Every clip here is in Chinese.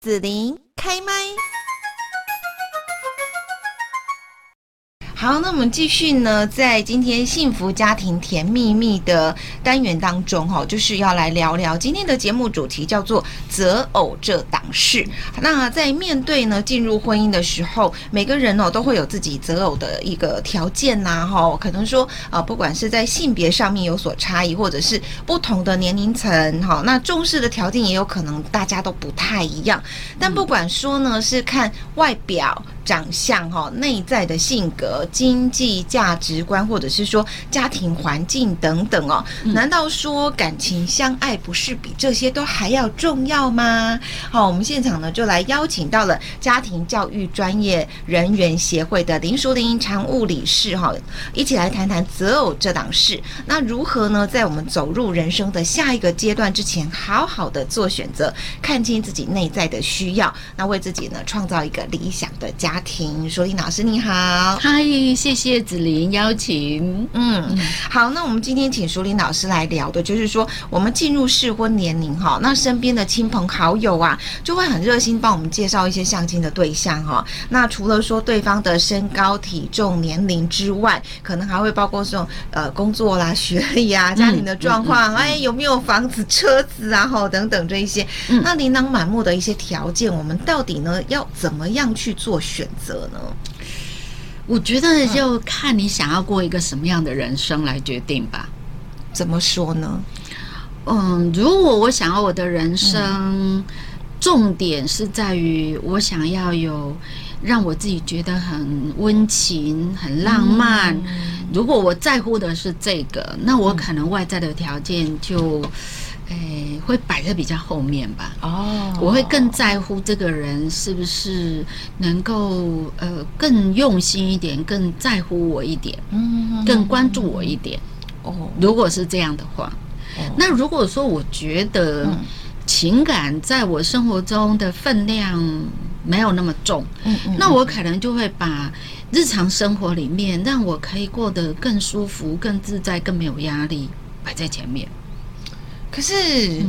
子琳开麦。好，那我们继续呢，在今天幸福家庭甜蜜蜜的单元当中，哈，就是要来聊聊今天的节目主题，叫做择偶这档事。那在面对呢进入婚姻的时候，每个人哦都会有自己择偶的一个条件呐，哈，可能说啊，不管是在性别上面有所差异，或者是不同的年龄层，哈，那重视的条件也有可能大家都不太一样。但不管说呢，是看外表。长相哈，内在的性格、经济价值观，或者是说家庭环境等等哦，难道说感情相爱不是比这些都还要重要吗？好，我们现场呢就来邀请到了家庭教育专业人员协会的林淑玲常务理事哈，一起来谈谈择偶这档事。那如何呢，在我们走入人生的下一个阶段之前，好好的做选择，看清自己内在的需要，那为自己呢创造一个理想的家庭。淑玲老师你好，嗨，谢谢子琳邀请。嗯，好，那我们今天请淑玲老师来聊的，就是说我们进入适婚年龄哈，那身边的亲朋好友啊，就会很热心帮我们介绍一些相亲的对象哈。那除了说对方的身高、体重、年龄之外，可能还会包括这种呃工作啦、学历啊、家庭的状况，嗯嗯嗯、哎有没有房子、车子啊，哈等等这一些，嗯、那琳琅满目的一些条件，我们到底呢要怎么样去做选择呢？我觉得就看你想要过一个什么样的人生来决定吧。怎么说呢？嗯，如果我想要我的人生，重点是在于我想要有让我自己觉得很温情、很浪漫。如果我在乎的是这个，那我可能外在的条件就。诶、欸，会摆在比较后面吧。哦，我会更在乎这个人是不是能够呃更用心一点，更在乎我一点，嗯，更关注我一点。哦，如果是这样的话，哦、那如果说我觉得情感在我生活中的分量没有那么重，嗯嗯，那我可能就会把日常生活里面让我可以过得更舒服、更自在、更没有压力摆在前面。可是，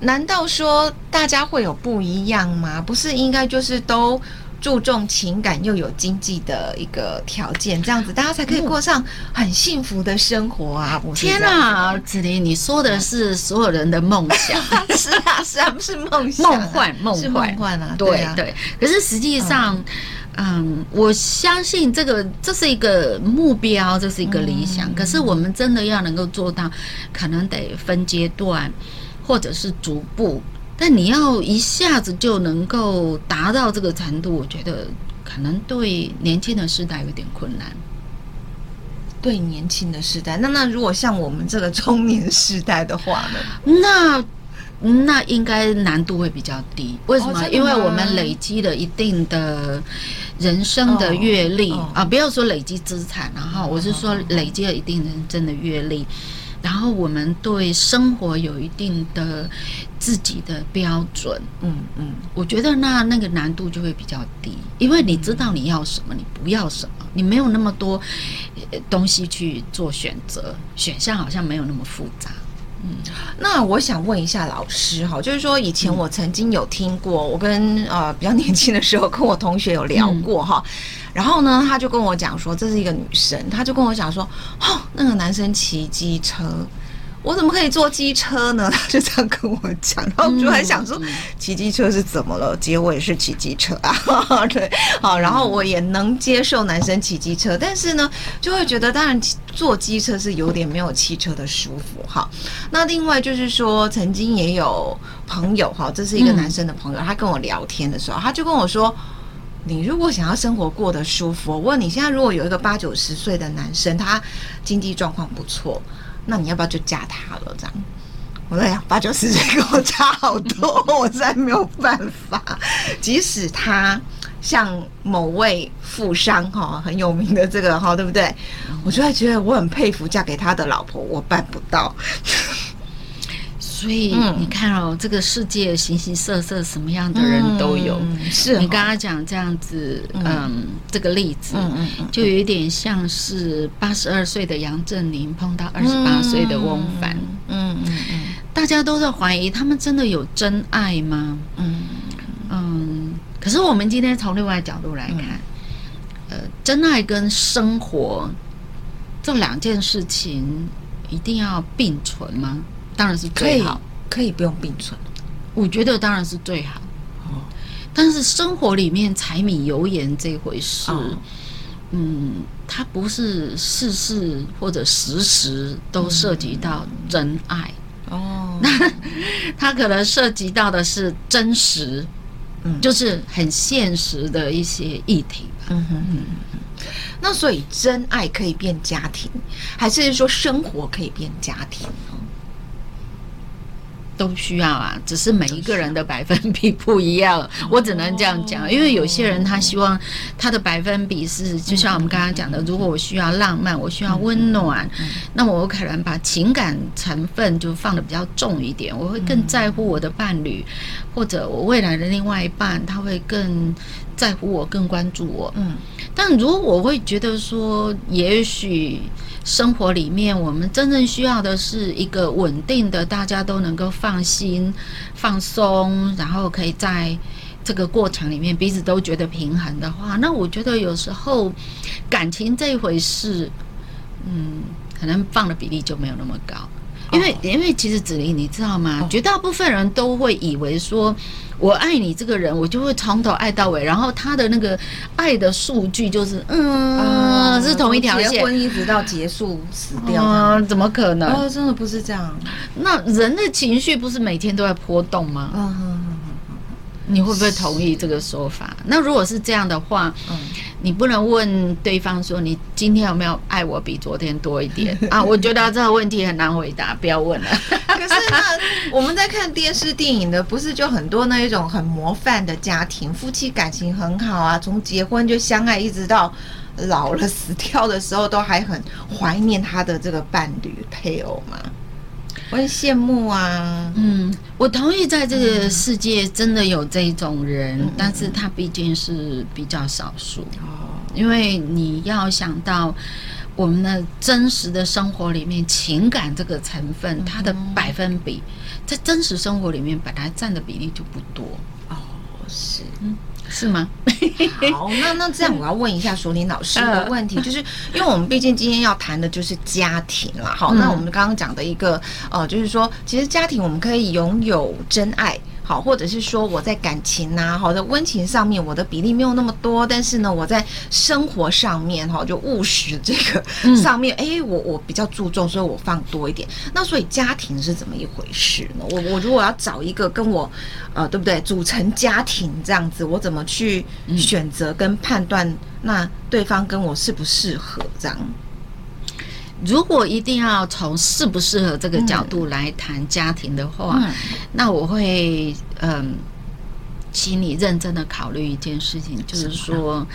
难道说大家会有不一样吗？不是应该就是都注重情感又有经济的一个条件，这样子大家才可以过上很幸福的生活啊！天啊，子琳，你说的是所有人的梦想，是啊，是啊，不是梦想，梦幻，梦幻，是梦幻啊！对啊，对。可是实际上。嗯嗯，我相信这个这是一个目标，这是一个理想。嗯、可是我们真的要能够做到，可能得分阶段，或者是逐步。但你要一下子就能够达到这个程度，我觉得可能对年轻的时代有点困难。对年轻的时代，那那如果像我们这个中年时代的话呢？那。那应该难度会比较低，为什么？哦、因为我们累积了一定的人生的阅历、啊，不要说累积资产，然后我是说累积了一定人生的阅历，然后我们对生活有一定的自己的标准，嗯嗯，我觉得那那个难度就会比较低，因为你知道你要什么，你不要什么，你没有那么多东西去做选择，选项好像没有那么复杂。嗯，那我想问一下老师哈，就是说以前我曾经有听过，我跟呃比较年轻的时候跟我同学有聊过哈，然后呢他就跟我讲说，这是一个女生，他就跟我讲说，哦，那个男生骑机车。我怎么可以坐机车呢？他 就这样跟我讲，然后我就很想说，骑机车是怎么了？结果我也是骑机车啊，对，好，然后我也能接受男生骑机车，但是呢，就会觉得当然坐机车是有点没有汽车的舒服哈。那另外就是说，曾经也有朋友哈，这是一个男生的朋友，他跟我聊天的时候，他就跟我说，你如果想要生活过得舒服，我问你现在如果有一个八九十岁的男生，他经济状况不错。那你要不要就嫁他了？这样，我在想八九十岁跟我差好多，我实在没有办法。即使他像某位富商哈，很有名的这个哈，对不对？我就会觉得我很佩服嫁给他的老婆，我办不到。所以你看哦，这个世界形形色色，什么样的人都有。嗯、是你刚刚讲这样子，嗯，嗯这个例子，嗯嗯，就有一点像是八十二岁的杨振宁碰到二十八岁的翁帆，嗯嗯嗯，大家都在怀疑他们真的有真爱吗？嗯，可是我们今天从另外角度来看，嗯、呃，真爱跟生活这两件事情一定要并存吗？当然是最好，可以，可以不用并存。我觉得当然是最好。哦，但是生活里面柴米油盐这回事。哦嗯，它不是事事或者时时都涉及到真爱哦，那 它可能涉及到的是真实，嗯，就是很现实的一些议题。嗯哼哼，那所以真爱可以变家庭，还是说生活可以变家庭呢？都需要啊，只是每一个人的百分比不一样，我只能这样讲。因为有些人他希望他的百分比是，就像我们刚刚讲的，如果我需要浪漫，我需要温暖，那么我可能把情感成分就放的比较重一点，我会更在乎我的伴侣，或者我未来的另外一半，他会更在乎我，更关注我。嗯，但如果我会觉得说，也许。生活里面，我们真正需要的是一个稳定的，大家都能够放心、放松，然后可以在这个过程里面彼此都觉得平衡的话，那我觉得有时候感情这一回事，嗯，可能放的比例就没有那么高，因为因为其实子琳，你知道吗？绝大部分人都会以为说。我爱你这个人，我就会从头爱到尾，然后他的那个爱的数据就是，嗯，呃、是同一条线，结婚一直到结束死掉，嗯，怎么可能？哦，真的不是这样。那人的情绪不是每天都在波动吗？你会不会同意这个说法？那如果是这样的话，嗯，你不能问对方说，你今天有没有爱我比昨天多一点 啊？我觉得这个问题很难回答，不要问了。可是呢，我们在看电视电影的，不是就很多那一种很模范的家庭，夫妻感情很好啊，从结婚就相爱，一直到老了死掉的时候，都还很怀念他的这个伴侣配偶嘛。我很羡慕啊，嗯，我同意，在这个世界真的有这种人，嗯、但是他毕竟是比较少数哦。因为你要想到我们的真实的生活里面，情感这个成分，它的百分比在真实生活里面本来占的比例就不多哦。是，嗯。是吗？好，那那这样我要问一下索林老师的问题，就是因为我们毕竟今天要谈的就是家庭啦。好，那我们刚刚讲的一个呃，就是说，其实家庭我们可以拥有真爱。好，或者是说我在感情呐、啊，好的温情上面，我的比例没有那么多，但是呢，我在生活上面哈，就务实这个上面，哎、嗯欸，我我比较注重，所以我放多一点。那所以家庭是怎么一回事呢？我我如果要找一个跟我，呃，对不对，组成家庭这样子，我怎么去选择跟判断，那对方跟我适不适合这样？如果一定要从适不适合这个角度来谈家庭的话，嗯、那我会嗯，请你认真的考虑一件事情，就是说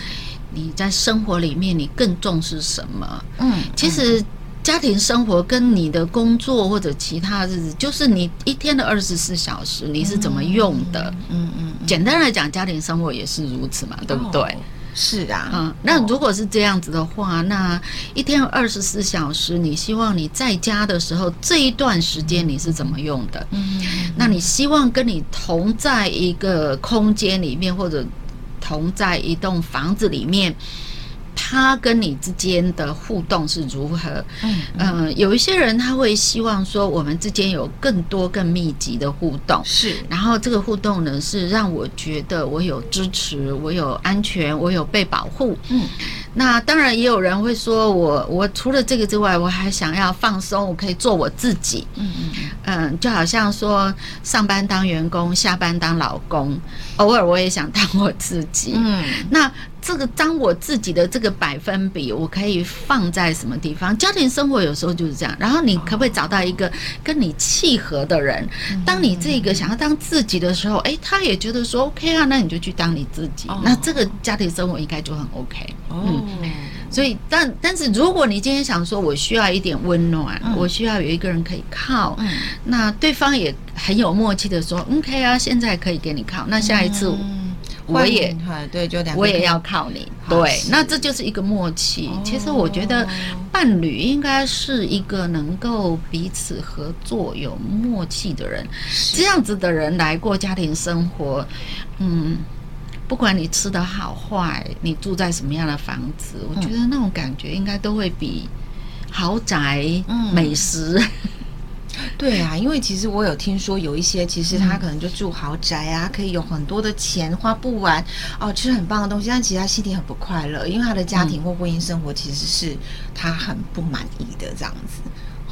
你在生活里面你更重视什么？嗯，其实家庭生活跟你的工作或者其他日子，就是你一天的二十四小时你是怎么用的？嗯嗯，简单来讲，家庭生活也是如此嘛，对不对？哦是啊，嗯，那如果是这样子的话，那一天二十四小时，你希望你在家的时候这一段时间你是怎么用的？嗯，那你希望跟你同在一个空间里面，或者同在一栋房子里面。他跟你之间的互动是如何？嗯，有一些人他会希望说，我们之间有更多、更密集的互动。是，然后这个互动呢，是让我觉得我有支持，我有安全，我有被保护。嗯，那当然也有人会说我，我除了这个之外，我还想要放松，我可以做我自己。嗯嗯嗯，就好像说上班当员工，下班当老公，偶尔我也想当我自己。嗯，那。这个当我自己的这个百分比，我可以放在什么地方？家庭生活有时候就是这样。然后你可不可以找到一个跟你契合的人？当你这个想要当自己的时候，哎，他也觉得说 OK 啊，那你就去当你自己。那这个家庭生活应该就很 OK。嗯，所以但但是如果你今天想说我需要一点温暖，我需要有一个人可以靠，那对方也很有默契的说 OK 啊，现在可以给你靠。那下一次。我也对，就两个我也要靠你。对，那这就是一个默契。其实我觉得伴侣应该是一个能够彼此合作、有默契的人。这样子的人来过家庭生活，嗯，不管你吃的好坏，你住在什么样的房子，我觉得那种感觉应该都会比豪宅、嗯、美食。对啊，因为其实我有听说有一些，其实他可能就住豪宅啊，可以有很多的钱花不完哦，吃很棒的东西，但其实他心里很不快乐，因为他的家庭或婚姻生活其实是他很不满意的这样子。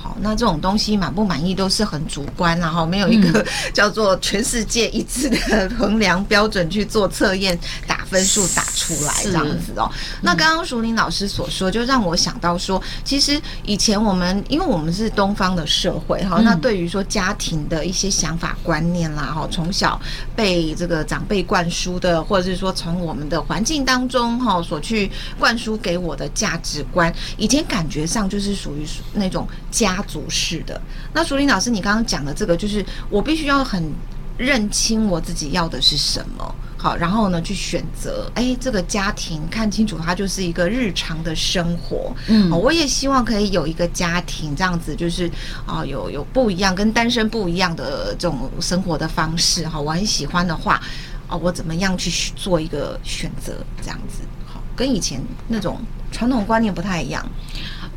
好，那这种东西满不满意都是很主观，然后没有一个 叫做全世界一致的 衡量标准去做测验，打分数打出来这样子哦。那刚刚淑玲老师所说，就让我想到说，其实以前我们因为我们是东方的社会哈，那对于说家庭的一些想法观念啦哈，从小被这个长辈灌输的，或者是说从我们的环境当中哈所去灌输给我的价值观，以前感觉上就是属于那种家。家族式的。那淑铃老师，你刚刚讲的这个，就是我必须要很认清我自己要的是什么，好，然后呢去选择。哎，这个家庭看清楚，它就是一个日常的生活。嗯，我也希望可以有一个家庭，这样子就是啊，有有不一样，跟单身不一样的这种生活的方式。哈，我很喜欢的话，啊，我怎么样去做一个选择？这样子，好，跟以前那种传统观念不太一样。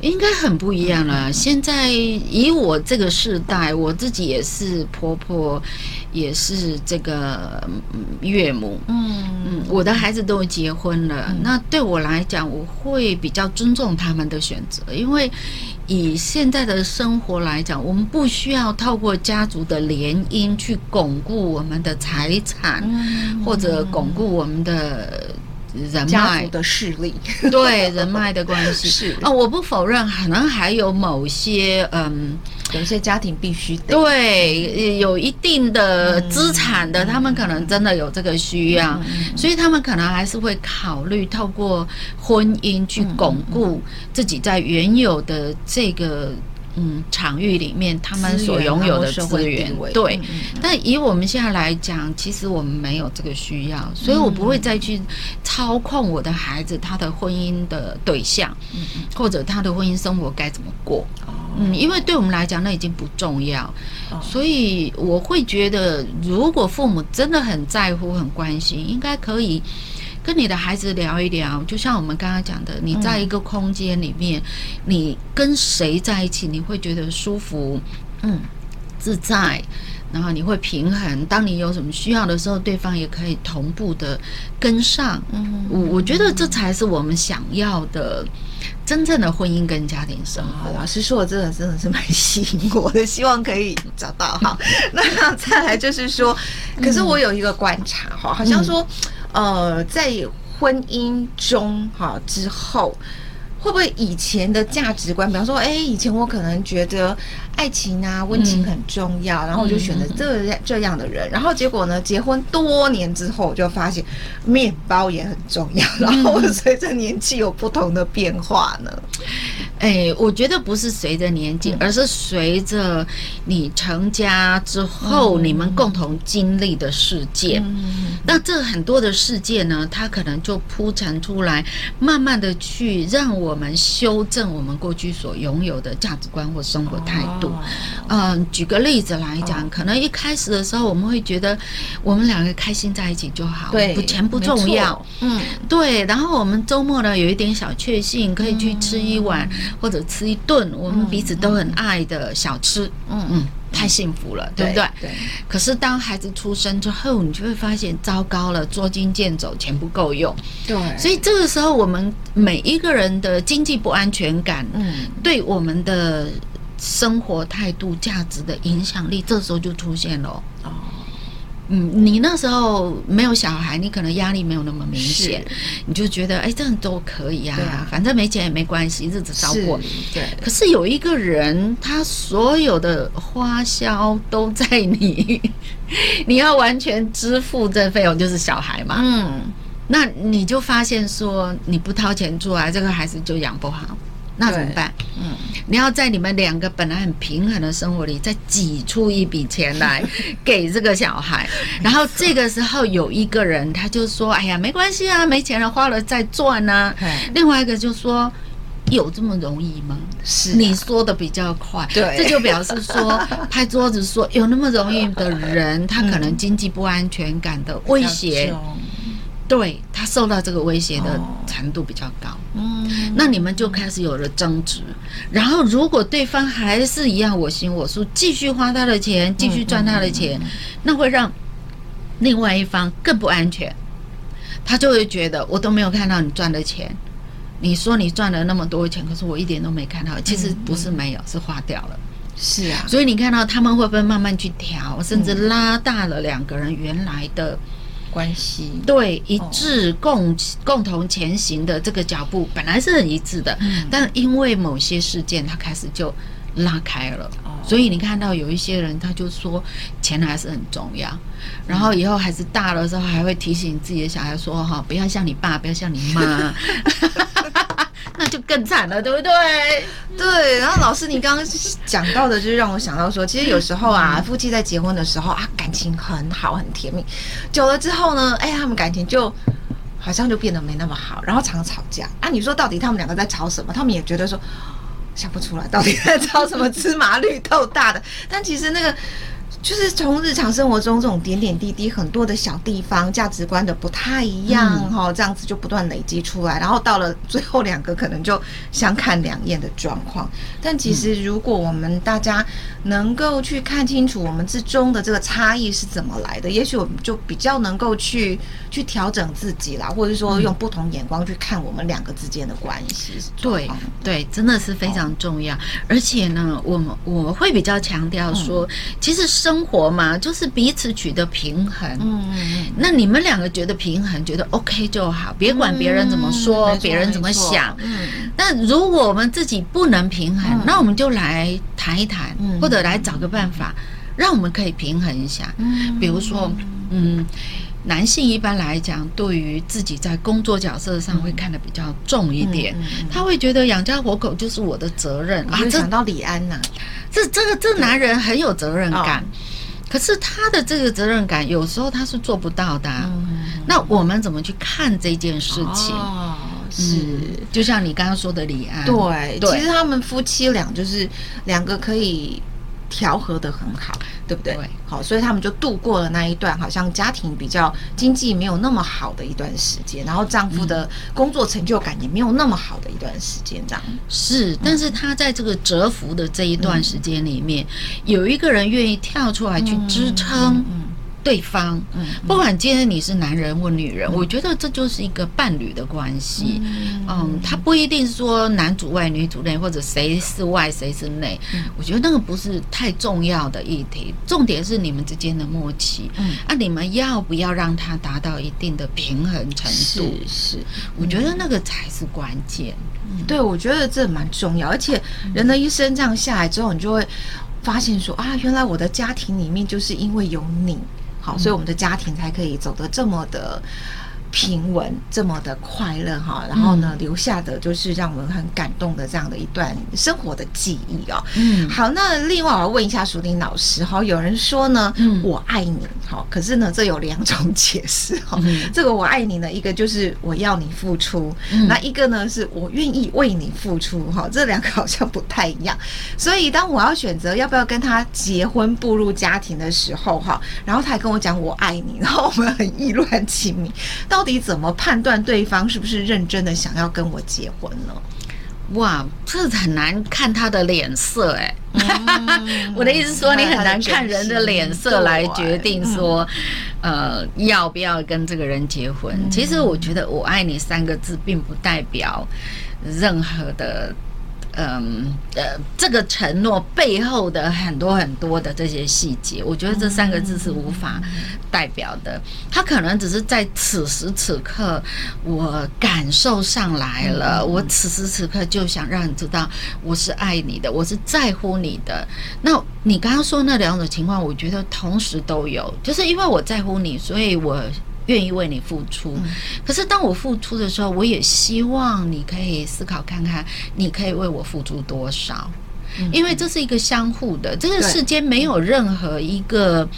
应该很不一样了。现在以我这个世代，我自己也是婆婆，也是这个岳母。嗯嗯，我的孩子都结婚了。嗯、那对我来讲，我会比较尊重他们的选择，因为以现在的生活来讲，我们不需要透过家族的联姻去巩固我们的财产，嗯、或者巩固我们的。人脉。的势力，对人脉的关系。是。啊、哦，我不否认，可能还有某些嗯，有一些家庭必须得。对有一定的资产的，嗯、他们可能真的有这个需要，嗯、所以他们可能还是会考虑透过婚姻去巩固自己在原有的这个。嗯，场域里面他们所拥有的资源，对。但以我们现在来讲，其实我们没有这个需要，所以我不会再去操控我的孩子他的婚姻的对象，或者他的婚姻生活该怎么过。嗯，因为对我们来讲，那已经不重要。所以我会觉得，如果父母真的很在乎、很关心，应该可以。跟你的孩子聊一聊，就像我们刚刚讲的，你在一个空间里面，嗯、你跟谁在一起，你会觉得舒服，嗯，自在，然后你会平衡。当你有什么需要的时候，对方也可以同步的跟上。嗯，我我觉得这才是我们想要的真正的婚姻跟家庭生活。老师说我真的真的是蛮吸引我的，希望可以找到。哈，那再来就是说，可是我有一个观察哈，好像说。呃，在婚姻中哈之后，会不会以前的价值观，比方说，哎，以前我可能觉得。爱情啊，温情很重要，嗯、然后我就选择这样这样的人，嗯、然后结果呢，结婚多年之后，我就发现面包也很重要，然后随着年纪有不同的变化呢。哎，我觉得不是随着年纪，嗯、而是随着你成家之后，嗯、你们共同经历的事件。嗯、那这很多的事件呢，它可能就铺陈出来，慢慢的去让我们修正我们过去所拥有的价值观或生活态度。嗯，举个例子来讲，可能一开始的时候，我们会觉得我们两个开心在一起就好，对，不钱不重要，嗯，对。然后我们周末呢，有一点小确幸，可以去吃一碗或者吃一顿我们彼此都很爱的小吃，嗯。嗯，太幸福了，对不对？对。可是当孩子出生之后，你就会发现糟糕了，捉襟见肘，钱不够用，对。所以这个时候，我们每一个人的经济不安全感，嗯，对我们的。生活态度、价值的影响力，这时候就出现了。哦，嗯，你那时候没有小孩，你可能压力没有那么明显，你就觉得哎，这样都可以啊，啊反正没钱也没关系，日子照过。对。可是有一个人，他所有的花销都在你，你要完全支付这费用，就是小孩嘛。嗯。那你就发现说，你不掏钱出来，这个孩子就养不好。那怎么办？嗯，你要在你们两个本来很平衡的生活里，再挤出一笔钱来 给这个小孩，然后这个时候有一个人他就说：“哎呀，没关系啊，没钱了花了再赚呢。”另外一个就说：“有这么容易吗？”是你说的比较快，对，这就表示说拍桌子说有那么容易的人，他可能经济不安全感的威胁。对他受到这个威胁的程度比较高，嗯，那你们就开始有了争执，然后如果对方还是一样我行我素，继续花他的钱，继续赚他的钱，那会让另外一方更不安全，他就会觉得我都没有看到你赚的钱，你说你赚了那么多钱，可是我一点都没看到，其实不是没有，是花掉了，是啊，所以你看到他们会不会慢慢去调，甚至拉大了两个人原来的。关系对一致共共同前行的这个脚步本来是很一致的，但因为某些事件，他开始就拉开了。所以你看到有一些人，他就说钱还是很重要，然后以后孩子大了之后，还会提醒自己的小孩说：“哈，不要像你爸，不要像你妈。”那就更惨了，对不对？对。然后老师，你刚刚讲到的，就是让我想到说，其实有时候啊，夫妻在结婚的时候啊，感情很好，很甜蜜。久了之后呢，哎，他们感情就好像就变得没那么好，然后常常吵架。啊，你说到底他们两个在吵什么？他们也觉得说想不出来到底在吵什么，芝麻绿豆大的。但其实那个。就是从日常生活中这种点点滴滴，很多的小地方，价值观的不太一样哈，这样子就不断累积出来，然后到了最后两个可能就相看两厌的状况。但其实如果我们大家能够去看清楚我们之中的这个差异是怎么来的，也许我们就比较能够去去调整自己啦，或者说用不同眼光去看我们两个之间的关系。对对，真的是非常重要。而且呢，我们我会比较强调说，其实生生活嘛，就是彼此取得平衡。嗯嗯，那你们两个觉得平衡，觉得 OK 就好，别管别人怎么说，别人怎么想。嗯，那如果我们自己不能平衡，那我们就来谈一谈，或者来找个办法，让我们可以平衡一下。嗯，比如说，嗯，男性一般来讲，对于自己在工作角色上会看得比较重一点，他会觉得养家活口就是我的责任啊。想到李安呐。这这个这男人很有责任感，可是他的这个责任感有时候他是做不到的。那我们怎么去看这件事情？是，就像你刚刚说的李安，对，其实他们夫妻俩就是两个可以调和的很好。对不对？对，好，所以他们就度过了那一段好像家庭比较经济没有那么好的一段时间，然后丈夫的工作成就感也没有那么好的一段时间，这样是。但是他在这个蛰伏的这一段时间里面，嗯、有一个人愿意跳出来去支撑。对方，嗯，不管今天你是男人或女人，我觉得这就是一个伴侣的关系。嗯，他不一定说男主外女主内，或者谁是外谁是内。我觉得那个不是太重要的议题，重点是你们之间的默契。嗯，啊，你们要不要让他达到一定的平衡程度？是，我觉得那个才是关键。对，我觉得这蛮重要，而且人的一生这样下来之后，你就会发现说啊，原来我的家庭里面就是因为有你。好，所以我们的家庭才可以走得这么的平稳，这么的快乐哈。然后呢，留下的就是让我们很感动的这样的一段生活的记忆哦。嗯，好，那另外我要问一下淑玲老师哈，有人说呢，我爱你，哈，可是呢，这有两种解释哈。这个我爱你呢，一个就是我要你付出，那一个呢是我愿意为你付出哈。这两个好像不太一样。所以当我要选择要不要跟他结婚步入家庭的时候哈，然后他还跟我讲我爱你，然后我们很意乱情迷，到底怎么判断对方是不是认真的想要跟我结婚呢？哇，这很难看他的脸色哎。嗯、我的意思说，你很难看人的脸色来决定说，呃，要不要跟这个人结婚。其实我觉得“我爱你”三个字并不代表任何的。嗯呃，这个承诺背后的很多很多的这些细节，我觉得这三个字是无法代表的。他可能只是在此时此刻，我感受上来了，我此时此刻就想让你知道，我是爱你的，我是在乎你的。那你刚刚说那两种情况，我觉得同时都有，就是因为我在乎你，所以我。愿意为你付出，可是当我付出的时候，我也希望你可以思考看看，你可以为我付出多少？因为这是一个相互的，这个世间没有任何一个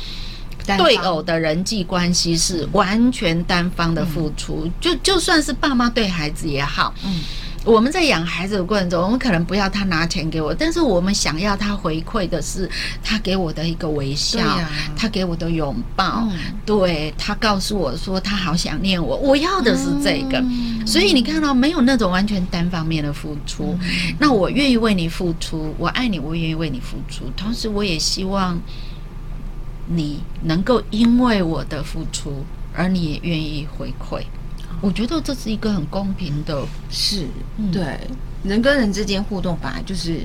对偶的人际关系是完全单方的付出。就就算是爸妈对孩子也好，我们在养孩子的过程中，我们可能不要他拿钱给我，但是我们想要他回馈的是他给我的一个微笑，啊、他给我的拥抱，嗯、对他告诉我说他好想念我，我要的是这个。嗯、所以你看到没有那种完全单方面的付出，嗯、那我愿意为你付出，我爱你，我愿意为你付出，同时我也希望你能够因为我的付出，而你也愿意回馈。我觉得这是一个很公平的事，对，人跟人之间互动本来就是。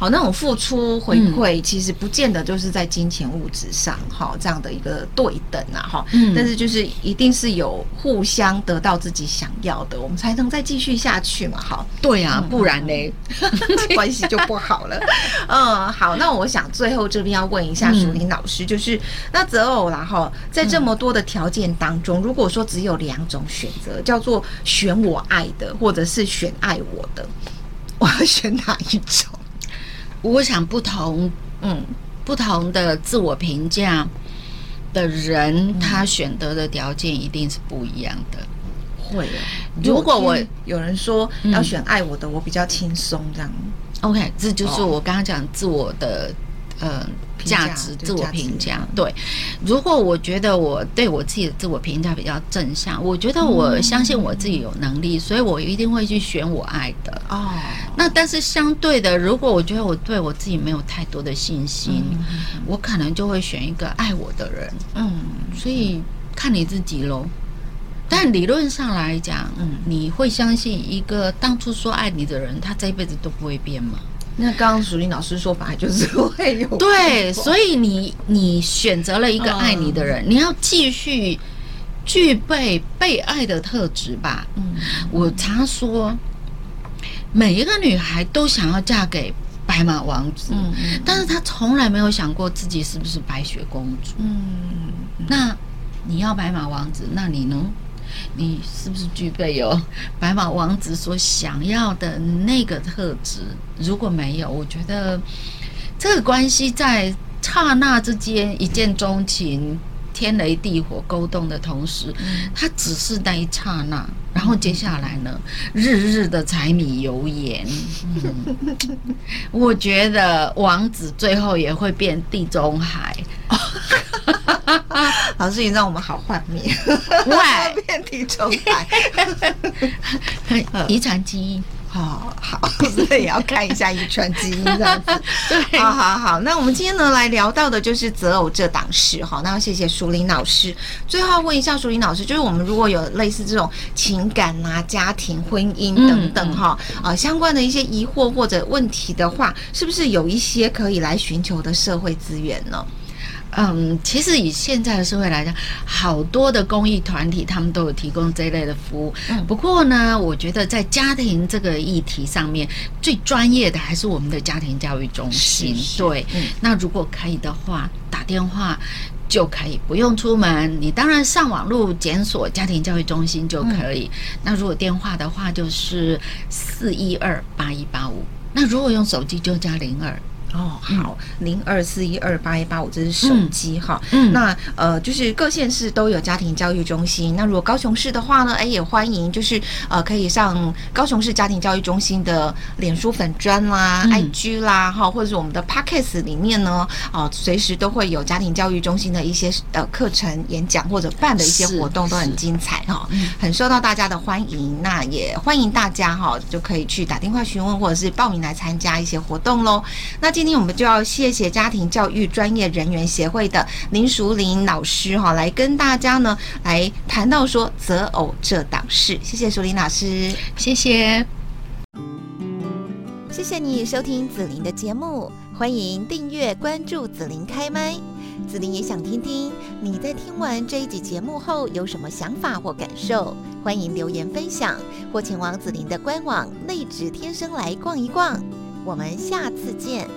好，那种付出回馈其实不见得就是在金钱物质上，哈、嗯，这样的一个对等啊，哈、嗯，但是就是一定是有互相得到自己想要的，我们才能再继续下去嘛，哈。对啊，不然呢，关系就不好了。嗯，好，那我想最后这边要问一下淑玲老师，就是、嗯、那择偶啦，哈，在这么多的条件当中，如果说只有两种选择，叫做选我爱的，或者是选爱我的，我要选哪一种？我想不同，嗯，不同的自我评价的人，嗯、他选择的条件一定是不一样的。会啊，如果我有人说要选爱我的，嗯、我比较轻松这样。OK，这就是我刚刚讲自我的。呃，价值自我评价，对。如果我觉得我对我自己的自我评价比较正向，我觉得我相信我自己有能力，所以我一定会去选我爱的。哦。那但是相对的，如果我觉得我对我自己没有太多的信心，我可能就会选一个爱我的人。嗯。所以看你自己喽。但理论上来讲，嗯，你会相信一个当初说爱你的人，他这一辈子都不会变吗？那刚刚淑玲老师说，法就是会有对，所以你你选择了一个爱你的人，嗯、你要继续具备被爱的特质吧。嗯，我常说，每一个女孩都想要嫁给白马王子，嗯，但是她从来没有想过自己是不是白雪公主。嗯，那你要白马王子，那你能？你是不是具备有白马王子所想要的那个特质？如果没有，我觉得这个关系在刹那之间一见钟情、天雷地火勾动的同时，它只是那一刹那。然后接下来呢，日日的柴米油盐，嗯，我觉得王子最后也会变地中海。老师，你让我们好幻灭，喂，遍地中海，遗传基因。好好，所以也要看一下遗传基因这样子。对，好好好。那我们今天呢，来聊到的就是择偶这档事。哈，那要谢谢淑玲老师。最后要问一下淑玲老师，就是我们如果有类似这种情感啊、家庭、婚姻等等哈啊相关的一些疑惑或者问题的话，是不是有一些可以来寻求的社会资源呢？嗯，其实以现在的社会来讲，好多的公益团体他们都有提供这一类的服务。嗯，不过呢，我觉得在家庭这个议题上面，最专业的还是我们的家庭教育中心。是是对，嗯，那如果可以的话，打电话就可以，不用出门。你当然上网络检索家庭教育中心就可以。嗯，那如果电话的话，就是四一二八一八五。那如果用手机就加零二。哦，好，零二四一二八一八五，这是手机哈。嗯，那呃，就是各县市都有家庭教育中心。那如果高雄市的话呢，哎，也欢迎，就是呃，可以上高雄市家庭教育中心的脸书粉砖啦、嗯、IG 啦，哈，或者是我们的 Podcast 里面呢，哦、呃，随时都会有家庭教育中心的一些呃课程、演讲或者办的一些活动，都很精彩哈，很受到大家的欢迎。那也欢迎大家哈，就可以去打电话询问或者是报名来参加一些活动喽。那今天我们就要谢谢家庭教育专业人员协会的林淑玲老师哈，来跟大家呢来谈到说择偶这档事。谢谢淑玲老师，谢谢，谢谢你收听紫琳的节目，欢迎订阅关注紫琳开麦。紫琳也想听听你在听完这一集节目后有什么想法或感受，欢迎留言分享或前往紫琳的官网内职天生来逛一逛。我们下次见。